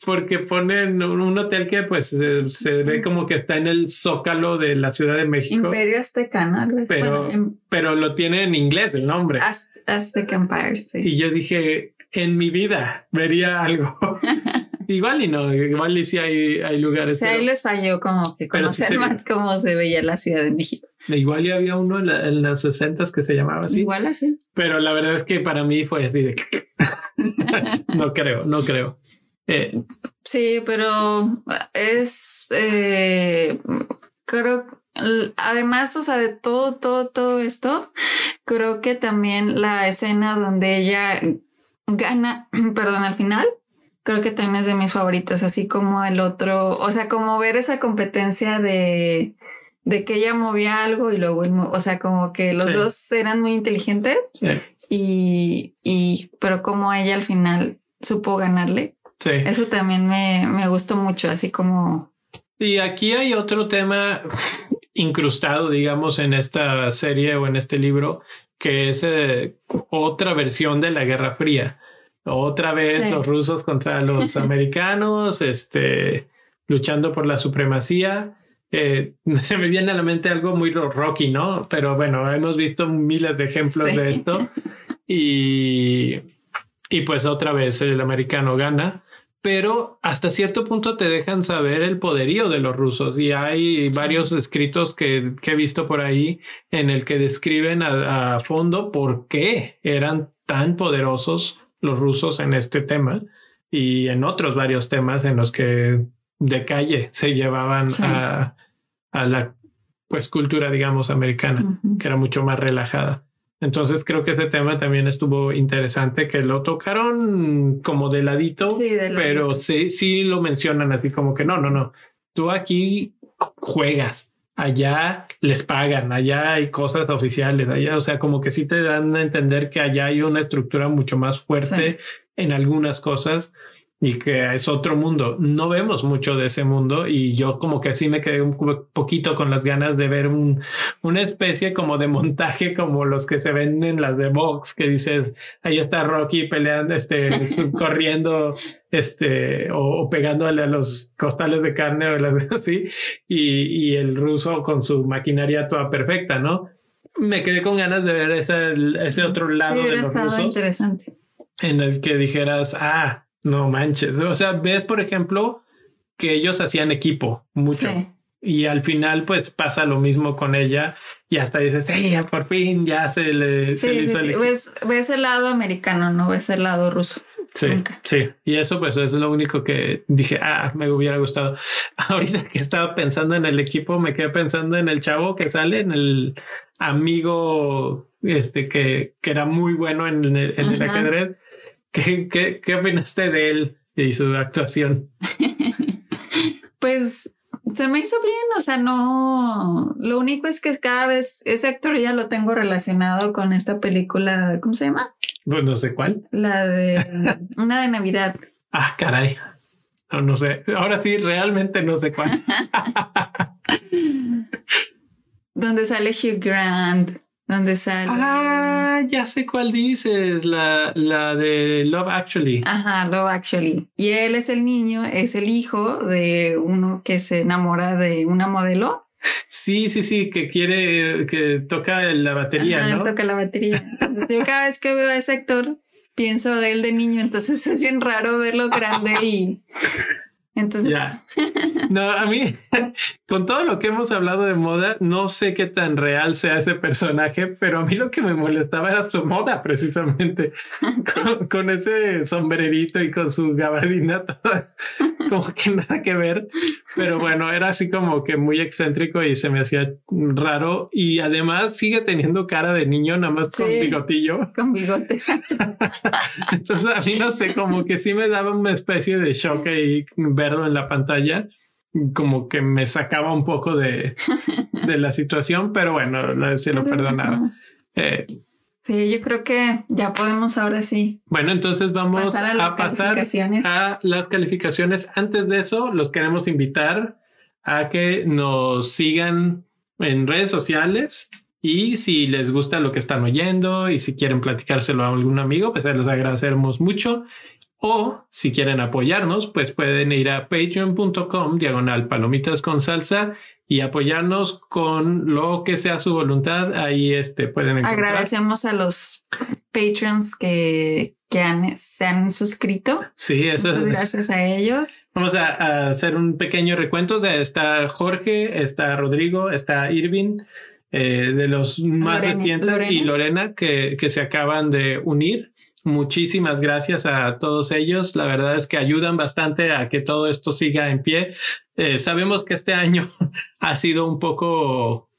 porque ponen un hotel que pues se, ve como que está en el zócalo de la Ciudad de México. Imperio Azteca, Pero, pero lo tiene en inglés el nombre. Aztec Empire, sí. Y yo dije, en mi vida vería algo. [laughs] [laughs] igual y no, igual y sí hay, hay lugares. Sí, ahí les falló como que conocer más cómo se veía la Ciudad de México. Igual y había uno en, los 60 que se llamaba así. Igual así. Pero la verdad es que para mí fue así de... [laughs] no creo, no creo. Eh, sí, pero es... Eh, creo además, o sea, de todo, todo, todo esto, creo que también la escena donde ella gana, [clears throat] perdón, al final, creo que también es de mis favoritas, así como el otro, o sea, como ver esa competencia de, de que ella movía algo y luego, o sea, como que los dos eran muy inteligentes y, y, pero como ella al final supo ganarle. Sí. Eso también me, me gustó mucho, así como... Y aquí hay otro tema incrustado, digamos, en esta serie o en este libro, que es eh, otra versión de la Guerra Fría. Otra vez los rusos contra los [laughs] americanos, este, luchando por la supremacía. Eh, [laughs] se me viene a la mente algo muy rocky, ¿no? Pero bueno, hemos visto miles de ejemplos de esto. [laughs] Y, y pues otra vez el americano gana pero hasta cierto punto te dejan saber el poderío de los rusos. Y hay varios escritos que, he visto por ahí en el que describen a, fondo por qué eran tan poderosos los rusos en este tema y en otros varios temas en los que de calle se llevaban a, a, la pues cultura digamos americana que era mucho más relajada. Entonces creo que ese tema también estuvo interesante, que lo tocaron como de ladito, pero sí, sí lo mencionan así como que no, no, no, tú aquí juegas, allá les pagan, allá hay cosas oficiales, allá, o sea, como que sí te dan a entender que allá hay una estructura mucho más fuerte en algunas cosas y que es otro mundo. No vemos mucho de ese mundo y yo como que sí me quedé un poquito con las ganas de ver un, una especie como de montaje como los que se ven en las de box que dices, ahí está Rocky peleando, este, [laughs] corriendo, este, o, pegándole a los costales de carne o [laughs] así, y, y el ruso con su maquinaria toda perfecta, ¿no? Me quedé con ganas de ver ese, ese otro lado de los rusos. interesante. En el que dijeras, ah, no manches. O sea, ves, por ejemplo, que ellos hacían equipo mucho. Y al final, pues pasa lo mismo con ella. Y hasta dices, ya por fin ya se le, hizo el ves, ves, el lado americano, no ves el lado ruso. Sí, sí. Y eso, pues, es lo único que dije, ah, me hubiera gustado. [laughs] Ahorita que estaba pensando en el equipo, me quedé pensando en el chavo que sale, en el amigo este que, que era muy bueno en, el, en el ajedrez ¿Qué, qué, qué opinaste de él y su actuación? [laughs] pues se me hizo bien, o sea, no. Lo único es que cada vez ese actor ya lo tengo relacionado con esta película, ¿cómo se llama? Pues no sé cuál. La de [laughs] una de Navidad. Ah, caray. No, no sé. Ahora sí, realmente no sé cuál. [laughs] Donde sale Hugh Grant. ¿Dónde sale? Ah, ya sé cuál dices, la, la de Love Actually. Ajá, Love Actually. Y él es el niño, es el hijo de uno que se enamora de una modelo. Sí, sí, sí, que quiere, que toca la batería, Ajá, ¿no? toca la batería. Entonces, yo cada vez que veo a ese actor, pienso de él de niño, entonces es bien raro verlo grande y... Entonces... No, a mí [laughs] con todo lo que hemos hablado de moda, no sé qué tan real sea ese personaje, pero a mí lo que me molestaba era su moda, precisamente, [laughs] con, ese sombrerito y con su gabardina, [laughs] como que nada que ver. Pero bueno, era así como que muy excéntrico y se me hacía raro. Y además sigue teniendo cara de niño, nada más con bigotillo. Con bigotes. Entonces a mí no sé, como que sí me daba una especie de shock ahí verlo en la pantalla como que me sacaba un poco de, [laughs] de la situación, pero bueno, se lo perdonaba. Eh, sí, yo creo que ya podemos ahora sí. Bueno, entonces vamos a, pasar a las calificaciones. Antes de eso, los queremos invitar a que nos sigan en redes sociales y si les gusta lo que están oyendo y si quieren platicárselo a algún amigo, pues les agradeceremos mucho. O si quieren apoyarnos, pues pueden ir a patreon.com diagonal palomitas con salsa y apoyarnos con lo que sea su voluntad. Ahí este, pueden encontrar. Agradecemos a los patrons que, que han, se han suscrito. Sí, eso Muchas gracias a ellos. Vamos a, hacer un pequeño recuento. De, está Jorge, está Rodrigo, está Irving. Eh, de los más recientes y Lorena que, que se acaban de unir. Muchísimas gracias a todos ellos. La verdad es que ayudan bastante a que todo esto siga en pie. Eh, sabemos que este año [laughs] ha sido un poco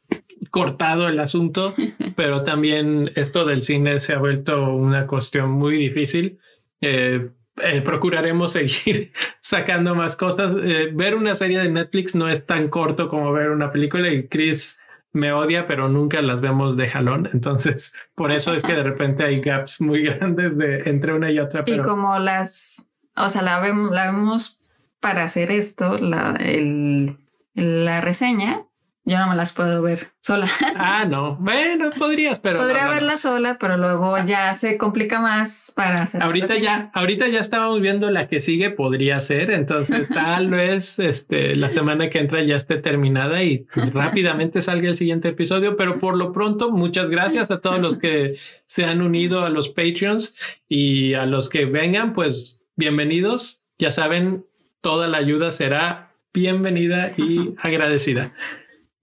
cortado el asunto, [laughs] pero también esto del cine se ha vuelto una cuestión muy difícil. Eh, eh, procuraremos [laughs] seguir sacando más cosas. ver una serie de Netflix no es tan corto como ver una película y Chris me odia, pero nunca las vemos de jalón. Entonces, [laughs] por eso es que de repente hay gaps muy [laughs] grandes de entre una y otra. Y como las, o sea, la vemos, la vemos para hacer esto, la, el, la reseña, yo no me las puedo ver sola. Ah, no. Bueno, podrías, pero. Podría verla sola, pero luego ya se complica más para hacer. Ahorita ya, ahorita ya estábamos viendo la que sigue, podría ser. Entonces, [laughs] tal vez este, la semana que entra ya esté terminada y rápidamente salga el siguiente episodio. Pero por lo pronto, muchas gracias a todos los que se han unido a los Patreons y a los que vengan, pues bienvenidos. Ya saben, toda la ayuda será bienvenida y [laughs] agradecida.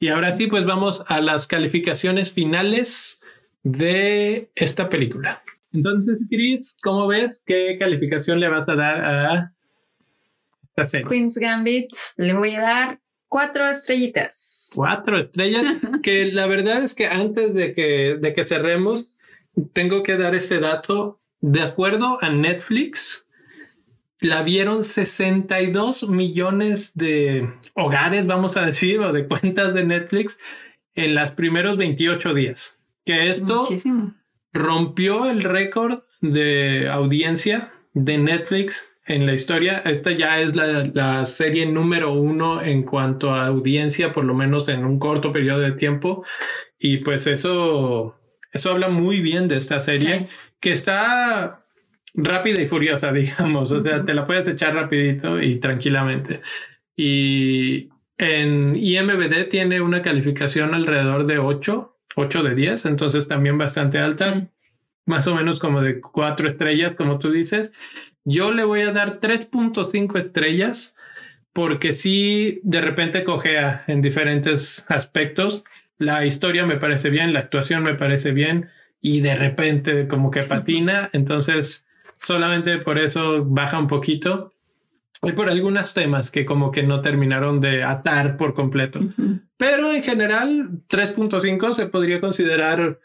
Y ahora sí, pues vamos a las calificaciones finales de esta película. Entonces, Chris, ¿cómo ves? ¿Qué calificación le vas a dar a esta serie? Queen's Gambit le voy a dar cuatro estrellitas. Cuatro estrellas, [laughs] que la verdad es que antes de que, de que cerremos, tengo que dar este dato. De acuerdo a Netflix, la vieron 62 millones de hogares, vamos a decir, o de cuentas de Netflix en los primeros 28 días. Que esto rompió el récord de audiencia de Netflix en la historia. Esta ya es la, la, serie número uno en cuanto a audiencia, por lo menos en un corto periodo de tiempo. Y pues eso, eso habla muy bien de esta serie, que está rápida y furiosa, [laughs] digamos. O sea, te la puedes echar rapidito y tranquilamente. Y en IMBD tiene una calificación alrededor de 8, 8 de 10, entonces también bastante alta, más o menos como de 4 estrellas, como tú dices. Yo le voy a dar 3.5 estrellas porque sí, de repente cojea en diferentes aspectos. La historia me parece bien, la actuación me parece bien y de repente como que [laughs] patina. Entonces, solamente por eso baja un poquito. Y por algunos temas que como que no terminaron de atar por completo. Pero en general, 3.5 se podría considerar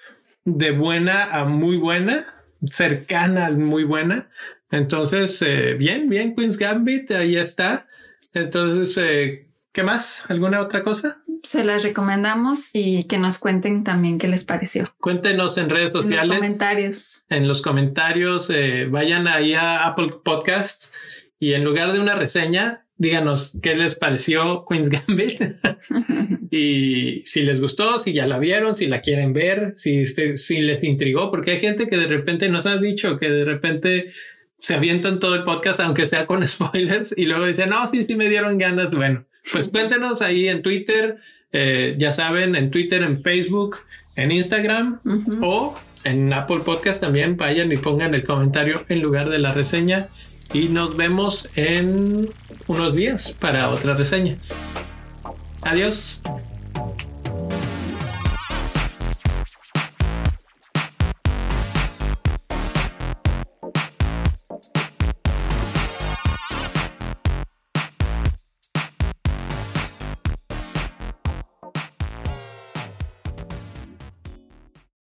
de buena a muy buena, cercana a muy buena. Entonces, eh, bien, bien, Queen's Gambit, ahí está. Entonces, eh, ¿qué más? ¿Alguna otra cosa? se las recomendamos y que nos cuenten también qué les pareció. Cuéntenos en redes sociales. En los comentarios. En los comentarios, eh, vayan ahí a Apple Podcasts y en lugar de una reseña, díganos qué les pareció Queen's Gambit [laughs] y si les gustó, si ya la vieron, si la quieren ver, si, este, si les intrigó, porque hay gente que de repente nos ha dicho que de repente se avientan todo el podcast, aunque sea con [laughs] spoilers, y luego dicen, no, sí, sí me dieron ganas. Bueno, pues cuéntenos ahí en Twitter, eh, ya saben, en Twitter, en Facebook, en Instagram o en Apple Podcast también. Vayan y pongan el comentario en lugar de la reseña. Y nos vemos en unos días para otra reseña. Adiós.